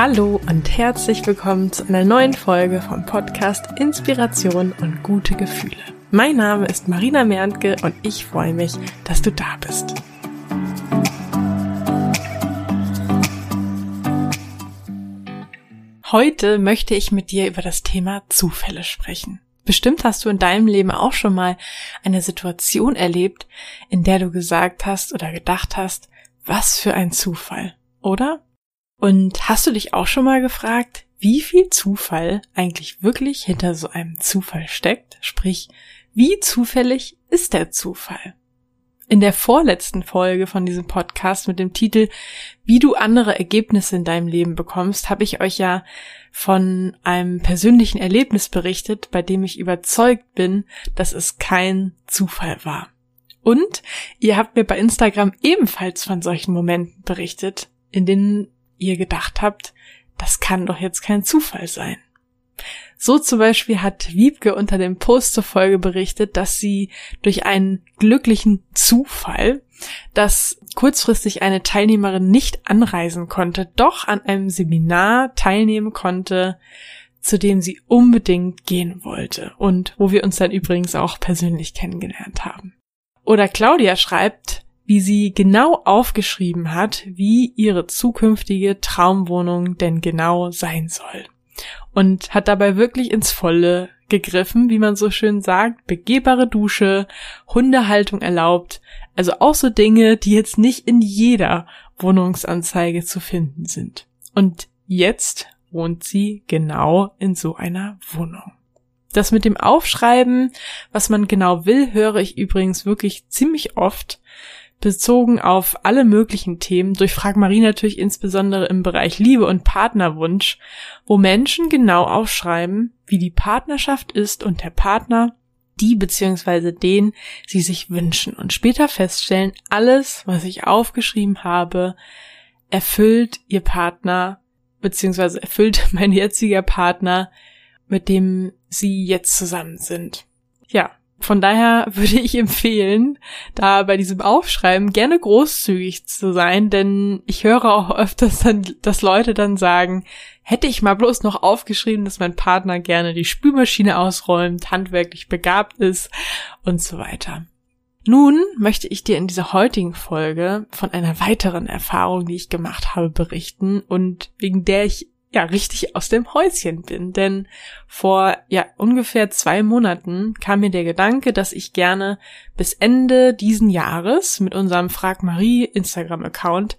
Hallo und herzlich willkommen zu einer neuen Folge vom Podcast Inspiration und gute Gefühle. Mein Name ist Marina Merntke und ich freue mich, dass du da bist. Heute möchte ich mit dir über das Thema Zufälle sprechen. Bestimmt hast du in deinem Leben auch schon mal eine Situation erlebt, in der du gesagt hast oder gedacht hast, was für ein Zufall, oder? Und hast du dich auch schon mal gefragt, wie viel Zufall eigentlich wirklich hinter so einem Zufall steckt? Sprich, wie zufällig ist der Zufall? In der vorletzten Folge von diesem Podcast mit dem Titel Wie du andere Ergebnisse in deinem Leben bekommst, habe ich euch ja von einem persönlichen Erlebnis berichtet, bei dem ich überzeugt bin, dass es kein Zufall war. Und ihr habt mir bei Instagram ebenfalls von solchen Momenten berichtet, in denen ihr gedacht habt, das kann doch jetzt kein Zufall sein. So zum Beispiel hat Wiebke unter dem Post zur Folge berichtet, dass sie durch einen glücklichen Zufall, dass kurzfristig eine Teilnehmerin nicht anreisen konnte, doch an einem Seminar teilnehmen konnte, zu dem sie unbedingt gehen wollte und wo wir uns dann übrigens auch persönlich kennengelernt haben. Oder Claudia schreibt, wie sie genau aufgeschrieben hat, wie ihre zukünftige Traumwohnung denn genau sein soll. Und hat dabei wirklich ins Volle gegriffen, wie man so schön sagt, begehbare Dusche, Hundehaltung erlaubt, also auch so Dinge, die jetzt nicht in jeder Wohnungsanzeige zu finden sind. Und jetzt wohnt sie genau in so einer Wohnung. Das mit dem Aufschreiben, was man genau will, höre ich übrigens wirklich ziemlich oft, bezogen auf alle möglichen Themen, durch Frag Marie natürlich insbesondere im Bereich Liebe und Partnerwunsch, wo Menschen genau aufschreiben, wie die Partnerschaft ist und der Partner, die bzw. den sie sich wünschen und später feststellen, alles, was ich aufgeschrieben habe, erfüllt ihr Partner bzw. erfüllt mein jetziger Partner, mit dem sie jetzt zusammen sind. Ja, von daher würde ich empfehlen, da bei diesem Aufschreiben gerne großzügig zu sein, denn ich höre auch öfters dann, dass Leute dann sagen, hätte ich mal bloß noch aufgeschrieben, dass mein Partner gerne die Spülmaschine ausräumt, handwerklich begabt ist und so weiter. Nun möchte ich dir in dieser heutigen Folge von einer weiteren Erfahrung, die ich gemacht habe, berichten und wegen der ich ja richtig aus dem Häuschen bin. Denn vor ja ungefähr zwei Monaten kam mir der Gedanke, dass ich gerne bis Ende diesen Jahres mit unserem Frag Marie Instagram-Account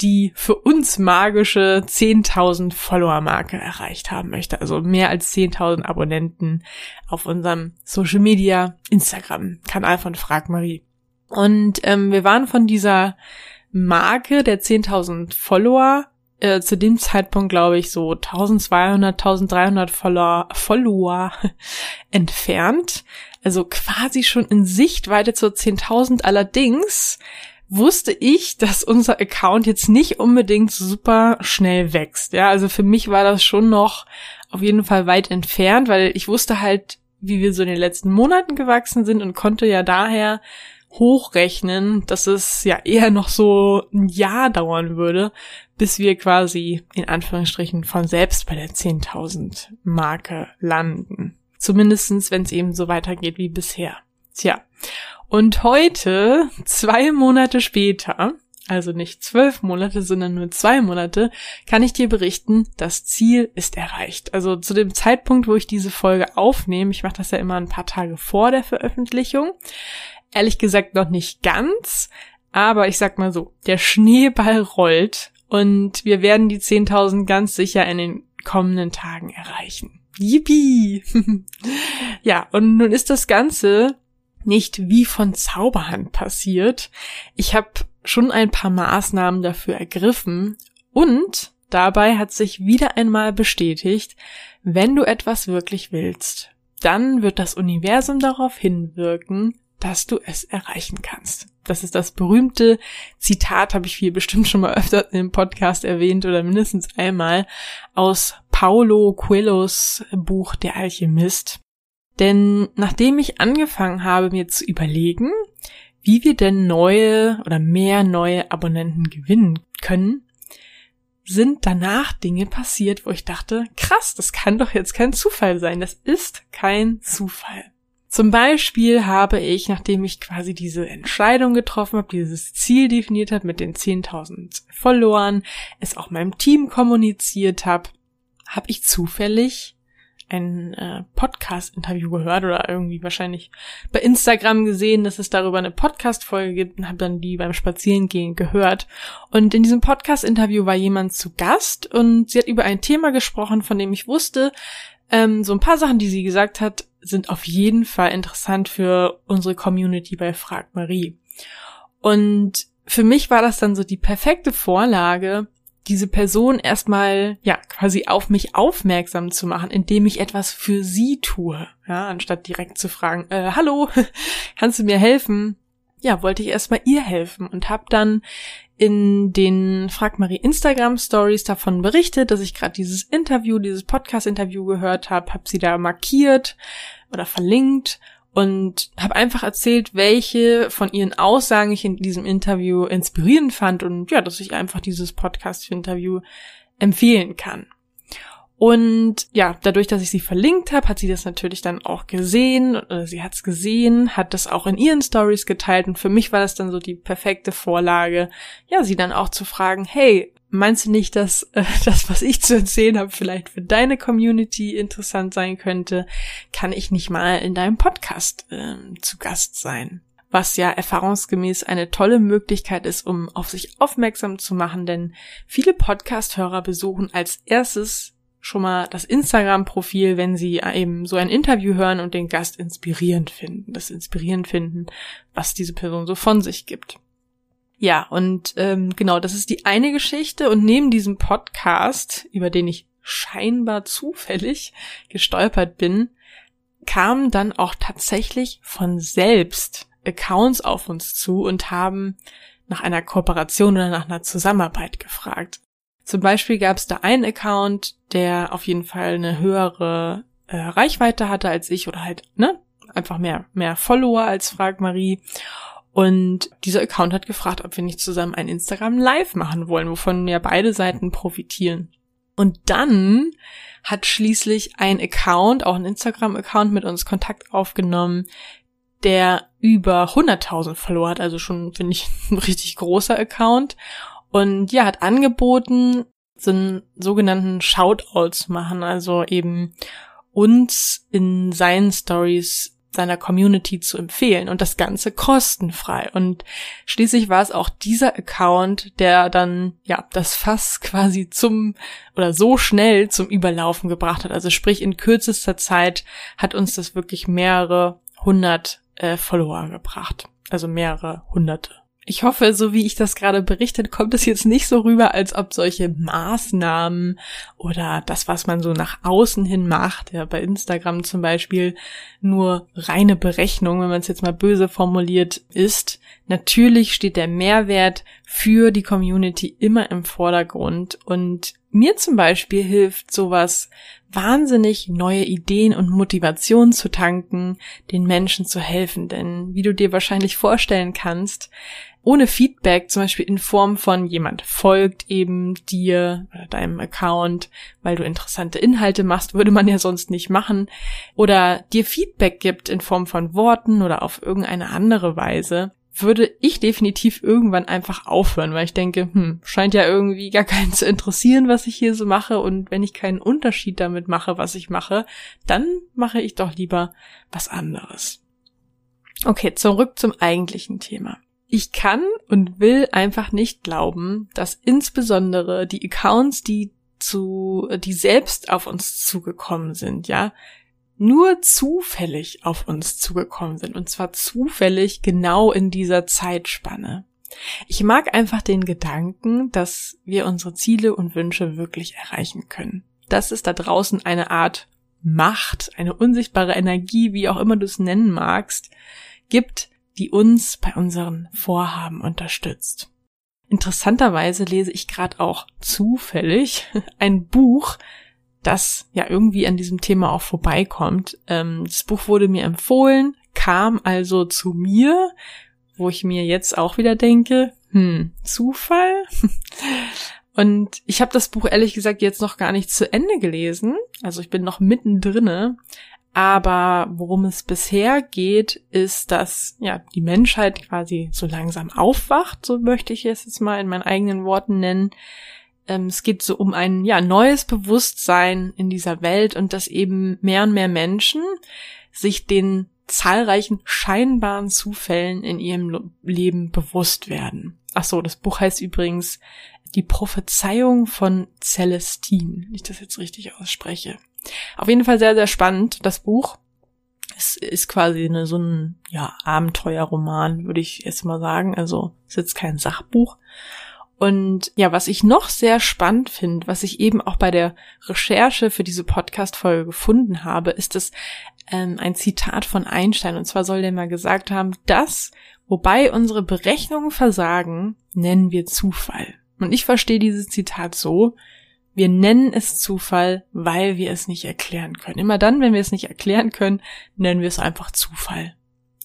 die für uns magische 10.000 Follower-Marke erreicht haben möchte. Also mehr als 10.000 Abonnenten auf unserem Social Media Instagram-Kanal von Frag Marie. Und ähm, wir waren von dieser Marke der 10.000 Follower äh, zu dem Zeitpunkt, glaube ich, so 1200, 1300 Follower, Follower entfernt. Also quasi schon in Sichtweite zur 10.000. Allerdings wusste ich, dass unser Account jetzt nicht unbedingt super schnell wächst. Ja, also für mich war das schon noch auf jeden Fall weit entfernt, weil ich wusste halt, wie wir so in den letzten Monaten gewachsen sind und konnte ja daher hochrechnen, dass es ja eher noch so ein Jahr dauern würde, bis wir quasi in Anführungsstrichen von selbst bei der 10.000 Marke landen. Zumindestens, wenn es eben so weitergeht wie bisher. Tja. Und heute, zwei Monate später, also nicht zwölf Monate, sondern nur zwei Monate, kann ich dir berichten, das Ziel ist erreicht. Also zu dem Zeitpunkt, wo ich diese Folge aufnehme, ich mache das ja immer ein paar Tage vor der Veröffentlichung, ehrlich gesagt noch nicht ganz, aber ich sag mal so, der Schneeball rollt und wir werden die 10.000 ganz sicher in den kommenden Tagen erreichen. Yippie! ja, und nun ist das Ganze nicht wie von Zauberhand passiert. Ich habe schon ein paar Maßnahmen dafür ergriffen und dabei hat sich wieder einmal bestätigt, wenn du etwas wirklich willst, dann wird das Universum darauf hinwirken, dass du es erreichen kannst. Das ist das berühmte Zitat, habe ich hier bestimmt schon mal öfter im Podcast erwähnt oder mindestens einmal aus Paulo Coelhos Buch Der Alchemist. Denn nachdem ich angefangen habe, mir zu überlegen, wie wir denn neue oder mehr neue Abonnenten gewinnen können, sind danach Dinge passiert, wo ich dachte, krass, das kann doch jetzt kein Zufall sein. Das ist kein Zufall. Zum Beispiel habe ich, nachdem ich quasi diese Entscheidung getroffen habe, dieses Ziel definiert habe mit den 10.000 Followern, es auch meinem Team kommuniziert habe, habe ich zufällig ein äh, Podcast-Interview gehört oder irgendwie wahrscheinlich bei Instagram gesehen, dass es darüber eine Podcast-Folge gibt und habe dann die beim Spazierengehen gehört. Und in diesem Podcast-Interview war jemand zu Gast und sie hat über ein Thema gesprochen, von dem ich wusste, ähm, so ein paar Sachen, die sie gesagt hat, sind auf jeden Fall interessant für unsere Community bei Frag Marie. Und für mich war das dann so die perfekte Vorlage, diese Person erstmal, ja, quasi auf mich aufmerksam zu machen, indem ich etwas für sie tue. Ja, anstatt direkt zu fragen, äh, hallo, kannst du mir helfen? Ja, wollte ich erstmal ihr helfen und habe dann in den Frag Marie Instagram Stories davon berichtet, dass ich gerade dieses Interview, dieses Podcast Interview gehört habe, habe sie da markiert oder verlinkt und habe einfach erzählt, welche von ihren Aussagen ich in diesem Interview inspirierend fand und ja, dass ich einfach dieses Podcast-Interview empfehlen kann. Und ja, dadurch, dass ich sie verlinkt habe, hat sie das natürlich dann auch gesehen, oder sie hat es gesehen, hat das auch in ihren Stories geteilt und für mich war das dann so die perfekte Vorlage, ja, sie dann auch zu fragen, hey, Meinst du nicht, dass äh, das, was ich zu erzählen habe, vielleicht für deine Community interessant sein könnte? Kann ich nicht mal in deinem Podcast äh, zu Gast sein? Was ja erfahrungsgemäß eine tolle Möglichkeit ist, um auf sich aufmerksam zu machen, denn viele Podcast-Hörer besuchen als erstes schon mal das Instagram-Profil, wenn sie eben so ein Interview hören und den Gast inspirierend finden, das inspirierend finden, was diese Person so von sich gibt. Ja, und ähm, genau, das ist die eine Geschichte. Und neben diesem Podcast, über den ich scheinbar zufällig gestolpert bin, kamen dann auch tatsächlich von selbst Accounts auf uns zu und haben nach einer Kooperation oder nach einer Zusammenarbeit gefragt. Zum Beispiel gab es da einen Account, der auf jeden Fall eine höhere äh, Reichweite hatte als ich oder halt, ne, einfach mehr, mehr Follower als Frag Marie. Und dieser Account hat gefragt, ob wir nicht zusammen ein Instagram Live machen wollen, wovon ja beide Seiten profitieren. Und dann hat schließlich ein Account, auch ein Instagram-Account mit uns Kontakt aufgenommen, der über 100.000 Follower hat, also schon, finde ich, ein richtig großer Account. Und ja, hat angeboten, so einen sogenannten Shoutout zu machen, also eben uns in seinen Stories seiner Community zu empfehlen und das Ganze kostenfrei. Und schließlich war es auch dieser Account, der dann, ja, das Fass quasi zum oder so schnell zum Überlaufen gebracht hat. Also sprich, in kürzester Zeit hat uns das wirklich mehrere hundert äh, Follower gebracht. Also mehrere hunderte. Ich hoffe, so wie ich das gerade berichtet, kommt es jetzt nicht so rüber, als ob solche Maßnahmen oder das, was man so nach außen hin macht, ja, bei Instagram zum Beispiel, nur reine Berechnung, wenn man es jetzt mal böse formuliert, ist. Natürlich steht der Mehrwert für die Community immer im Vordergrund und mir zum Beispiel hilft sowas wahnsinnig neue Ideen und Motivation zu tanken, den Menschen zu helfen. Denn wie du dir wahrscheinlich vorstellen kannst, ohne Feedback, zum Beispiel in Form von jemand folgt eben dir oder deinem Account, weil du interessante Inhalte machst, würde man ja sonst nicht machen, oder dir Feedback gibt in Form von Worten oder auf irgendeine andere Weise, würde ich definitiv irgendwann einfach aufhören, weil ich denke, hm, scheint ja irgendwie gar keinen zu interessieren, was ich hier so mache und wenn ich keinen Unterschied damit mache, was ich mache, dann mache ich doch lieber was anderes. Okay, zurück zum eigentlichen Thema. Ich kann und will einfach nicht glauben, dass insbesondere die Accounts, die zu, die selbst auf uns zugekommen sind, ja, nur zufällig auf uns zugekommen sind. Und zwar zufällig genau in dieser Zeitspanne. Ich mag einfach den Gedanken, dass wir unsere Ziele und Wünsche wirklich erreichen können. Dass es da draußen eine Art Macht, eine unsichtbare Energie, wie auch immer du es nennen magst, gibt, die uns bei unseren Vorhaben unterstützt. Interessanterweise lese ich gerade auch zufällig ein Buch, das ja irgendwie an diesem Thema auch vorbeikommt. Ähm, das Buch wurde mir empfohlen, kam also zu mir, wo ich mir jetzt auch wieder denke, hm, Zufall? Und ich habe das Buch ehrlich gesagt jetzt noch gar nicht zu Ende gelesen. Also ich bin noch mittendrinne. Aber worum es bisher geht, ist, dass ja die Menschheit quasi so langsam aufwacht, so möchte ich es jetzt mal in meinen eigenen Worten nennen. Ähm, es geht so um ein ja neues Bewusstsein in dieser Welt und dass eben mehr und mehr Menschen sich den zahlreichen scheinbaren Zufällen in ihrem Leben bewusst werden. Ach so, das Buch heißt übrigens Die Prophezeiung von Celestine, wenn ich das jetzt richtig ausspreche. Auf jeden Fall sehr, sehr spannend, das Buch. Es ist quasi eine, so ein, ja, Abenteuerroman, würde ich jetzt mal sagen. Also, es ist jetzt kein Sachbuch. Und ja, was ich noch sehr spannend finde, was ich eben auch bei der Recherche für diese Podcast-Folge gefunden habe, ist das ähm, ein Zitat von Einstein. Und zwar soll der mal gesagt haben, das, wobei unsere Berechnungen versagen, nennen wir Zufall. Und ich verstehe dieses Zitat so, wir nennen es Zufall, weil wir es nicht erklären können. Immer dann, wenn wir es nicht erklären können, nennen wir es einfach Zufall.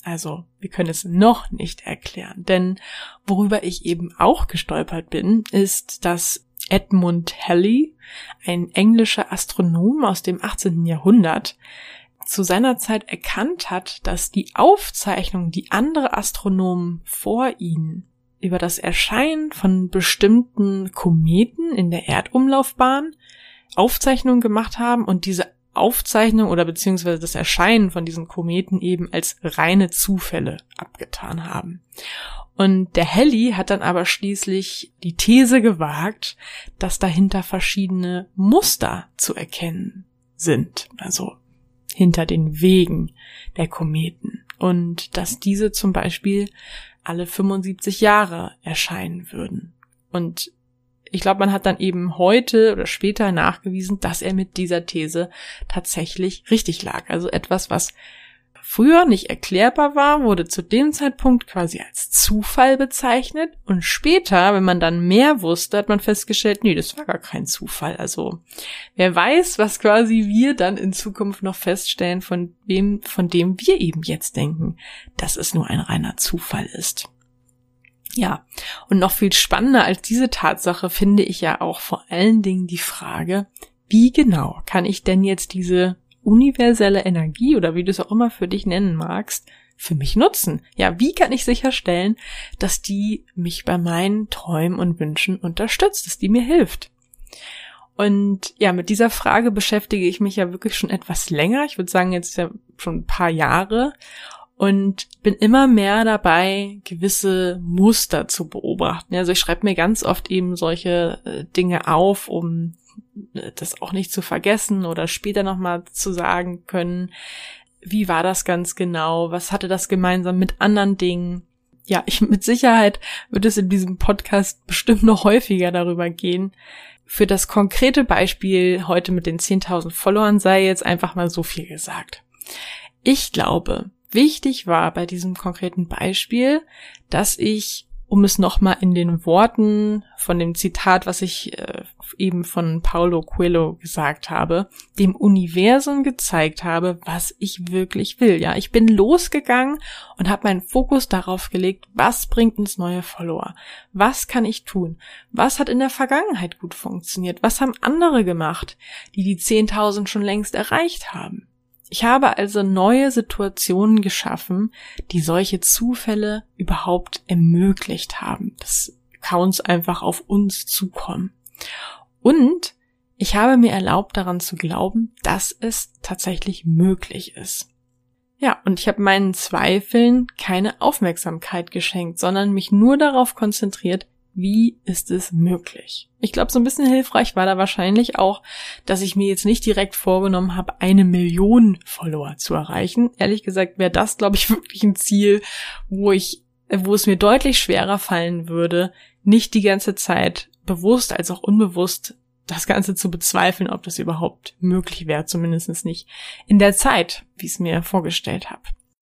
Also, wir können es noch nicht erklären. Denn worüber ich eben auch gestolpert bin, ist, dass Edmund Halley, ein englischer Astronom aus dem 18. Jahrhundert, zu seiner Zeit erkannt hat, dass die Aufzeichnungen, die andere Astronomen vor ihnen über das Erscheinen von bestimmten Kometen in der Erdumlaufbahn Aufzeichnungen gemacht haben und diese Aufzeichnung oder beziehungsweise das Erscheinen von diesen Kometen eben als reine Zufälle abgetan haben. Und der Halley hat dann aber schließlich die These gewagt, dass dahinter verschiedene Muster zu erkennen sind, also hinter den Wegen der Kometen. Und dass diese zum Beispiel alle 75 Jahre erscheinen würden. Und ich glaube, man hat dann eben heute oder später nachgewiesen, dass er mit dieser These tatsächlich richtig lag. Also etwas, was früher nicht erklärbar war, wurde zu dem Zeitpunkt quasi als Zufall bezeichnet und später, wenn man dann mehr wusste, hat man festgestellt, nee, das war gar kein Zufall. Also wer weiß, was quasi wir dann in Zukunft noch feststellen, von wem, von dem wir eben jetzt denken, dass es nur ein reiner Zufall ist. Ja, und noch viel spannender als diese Tatsache finde ich ja auch vor allen Dingen die Frage, wie genau kann ich denn jetzt diese universelle Energie oder wie du es auch immer für dich nennen magst, für mich nutzen? Ja, wie kann ich sicherstellen, dass die mich bei meinen Träumen und Wünschen unterstützt, dass die mir hilft? Und ja, mit dieser Frage beschäftige ich mich ja wirklich schon etwas länger. Ich würde sagen, jetzt ja schon ein paar Jahre und bin immer mehr dabei, gewisse Muster zu beobachten. Also ich schreibe mir ganz oft eben solche äh, Dinge auf, um äh, das auch nicht zu vergessen oder später nochmal zu sagen können, wie war das ganz genau, was hatte das gemeinsam mit anderen Dingen. Ja, ich mit Sicherheit wird es in diesem Podcast bestimmt noch häufiger darüber gehen. Für das konkrete Beispiel heute mit den 10.000 Followern sei jetzt einfach mal so viel gesagt. Ich glaube, wichtig war bei diesem konkreten Beispiel, dass ich, um es nochmal in den Worten von dem Zitat, was ich äh, eben von Paulo Coelho gesagt habe, dem Universum gezeigt habe, was ich wirklich will. Ja, ich bin losgegangen und habe meinen Fokus darauf gelegt, was bringt uns neue Follower? Was kann ich tun? Was hat in der Vergangenheit gut funktioniert? Was haben andere gemacht, die die 10.000 schon längst erreicht haben? Ich habe also neue Situationen geschaffen, die solche Zufälle überhaupt ermöglicht haben, dass Accounts einfach auf uns zukommen. Und ich habe mir erlaubt daran zu glauben, dass es tatsächlich möglich ist. Ja, und ich habe meinen Zweifeln keine Aufmerksamkeit geschenkt, sondern mich nur darauf konzentriert, wie ist es möglich? Ich glaube, so ein bisschen hilfreich war da wahrscheinlich auch, dass ich mir jetzt nicht direkt vorgenommen habe, eine Million Follower zu erreichen. Ehrlich gesagt wäre das, glaube ich, wirklich ein Ziel, wo ich, wo es mir deutlich schwerer fallen würde, nicht die ganze Zeit bewusst als auch unbewusst das Ganze zu bezweifeln, ob das überhaupt möglich wäre, zumindest nicht in der Zeit, wie ich es mir vorgestellt habe.